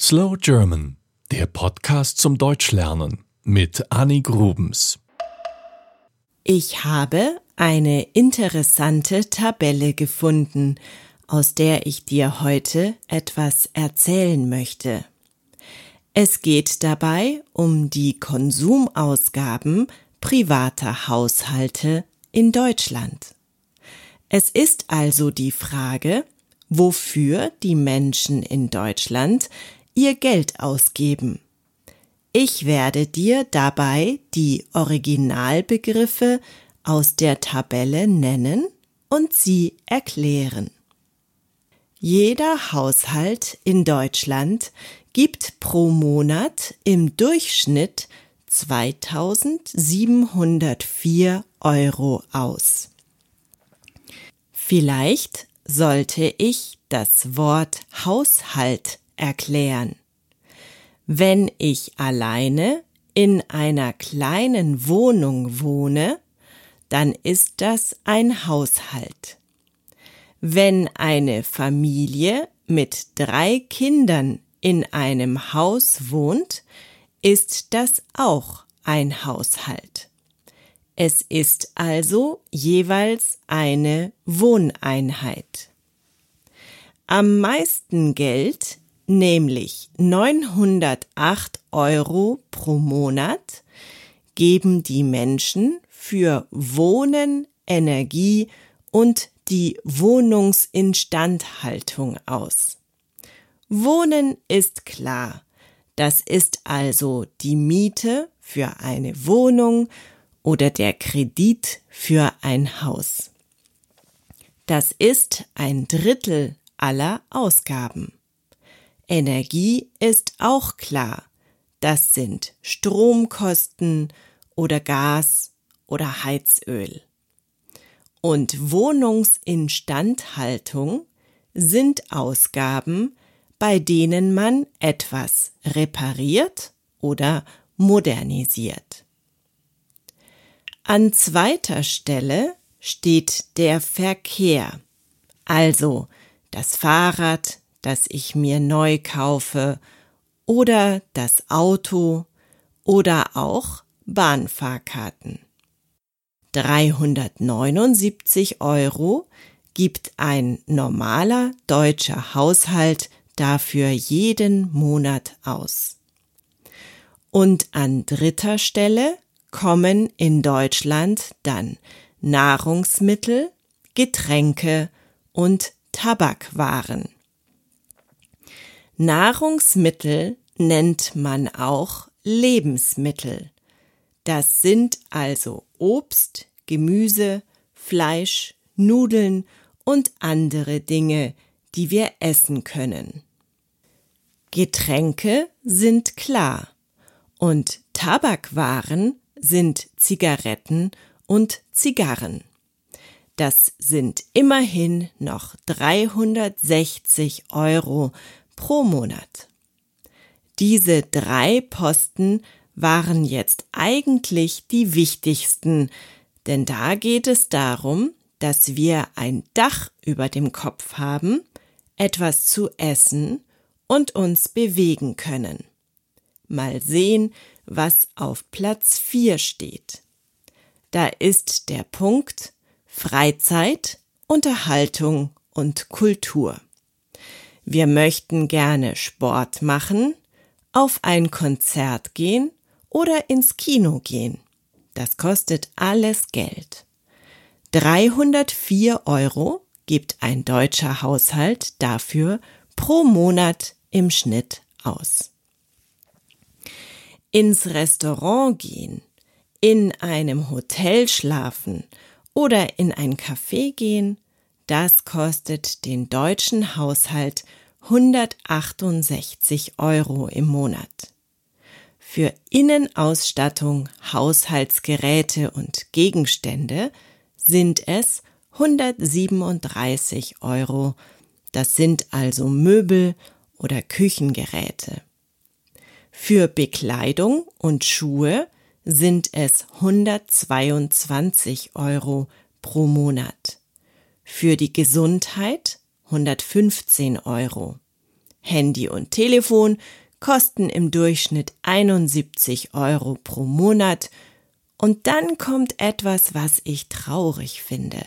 Slow German, der Podcast zum Deutschlernen mit Annie Grubens. Ich habe eine interessante Tabelle gefunden, aus der ich dir heute etwas erzählen möchte. Es geht dabei um die Konsumausgaben privater Haushalte in Deutschland. Es ist also die Frage, wofür die Menschen in Deutschland ihr Geld ausgeben. Ich werde dir dabei die Originalbegriffe aus der Tabelle nennen und sie erklären. Jeder Haushalt in Deutschland gibt pro Monat im Durchschnitt 2704 Euro aus. Vielleicht sollte ich das Wort Haushalt erklären. Wenn ich alleine in einer kleinen Wohnung wohne, dann ist das ein Haushalt. Wenn eine Familie mit drei Kindern in einem Haus wohnt, ist das auch ein Haushalt. Es ist also jeweils eine Wohneinheit. Am meisten Geld nämlich 908 Euro pro Monat, geben die Menschen für Wohnen, Energie und die Wohnungsinstandhaltung aus. Wohnen ist klar. Das ist also die Miete für eine Wohnung oder der Kredit für ein Haus. Das ist ein Drittel aller Ausgaben. Energie ist auch klar. Das sind Stromkosten oder Gas oder Heizöl. Und Wohnungsinstandhaltung sind Ausgaben, bei denen man etwas repariert oder modernisiert. An zweiter Stelle steht der Verkehr, also das Fahrrad, das ich mir neu kaufe oder das Auto oder auch Bahnfahrkarten. 379 Euro gibt ein normaler deutscher Haushalt dafür jeden Monat aus. Und an dritter Stelle kommen in Deutschland dann Nahrungsmittel, Getränke und Tabakwaren. Nahrungsmittel nennt man auch Lebensmittel. Das sind also Obst, Gemüse, Fleisch, Nudeln und andere Dinge, die wir essen können. Getränke sind klar und Tabakwaren sind Zigaretten und Zigarren. Das sind immerhin noch 360 Euro pro Monat. Diese drei Posten waren jetzt eigentlich die wichtigsten, denn da geht es darum, dass wir ein Dach über dem Kopf haben, etwas zu essen und uns bewegen können. Mal sehen, was auf Platz 4 steht. Da ist der Punkt Freizeit, Unterhaltung und Kultur. Wir möchten gerne Sport machen, auf ein Konzert gehen oder ins Kino gehen. Das kostet alles Geld. 304 Euro gibt ein deutscher Haushalt dafür pro Monat im Schnitt aus. Ins Restaurant gehen, in einem Hotel schlafen oder in ein Café gehen das kostet den deutschen Haushalt 168 Euro im Monat. Für Innenausstattung, Haushaltsgeräte und Gegenstände sind es 137 Euro. Das sind also Möbel oder Küchengeräte. Für Bekleidung und Schuhe sind es 122 Euro pro Monat. Für die Gesundheit 115 Euro. Handy und Telefon kosten im Durchschnitt 71 Euro pro Monat. Und dann kommt etwas, was ich traurig finde.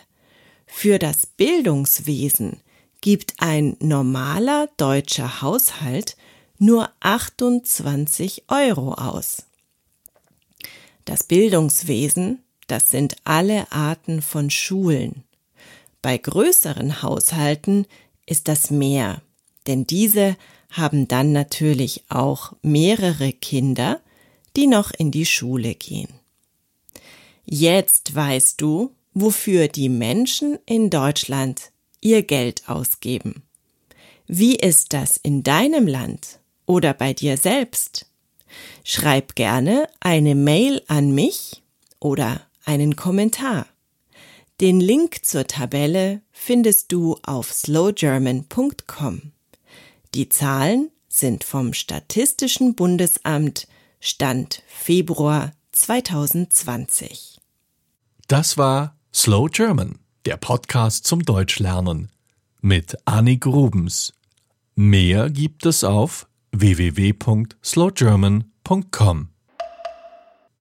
Für das Bildungswesen gibt ein normaler deutscher Haushalt nur 28 Euro aus. Das Bildungswesen, das sind alle Arten von Schulen. Bei größeren Haushalten ist das mehr, denn diese haben dann natürlich auch mehrere Kinder, die noch in die Schule gehen. Jetzt weißt du, wofür die Menschen in Deutschland ihr Geld ausgeben. Wie ist das in deinem Land oder bei dir selbst? Schreib gerne eine Mail an mich oder einen Kommentar. Den Link zur Tabelle findest du auf slowgerman.com. Die Zahlen sind vom Statistischen Bundesamt Stand Februar 2020. Das war Slow German, der Podcast zum Deutschlernen mit Annik Grubens. Mehr gibt es auf www.slowgerman.com.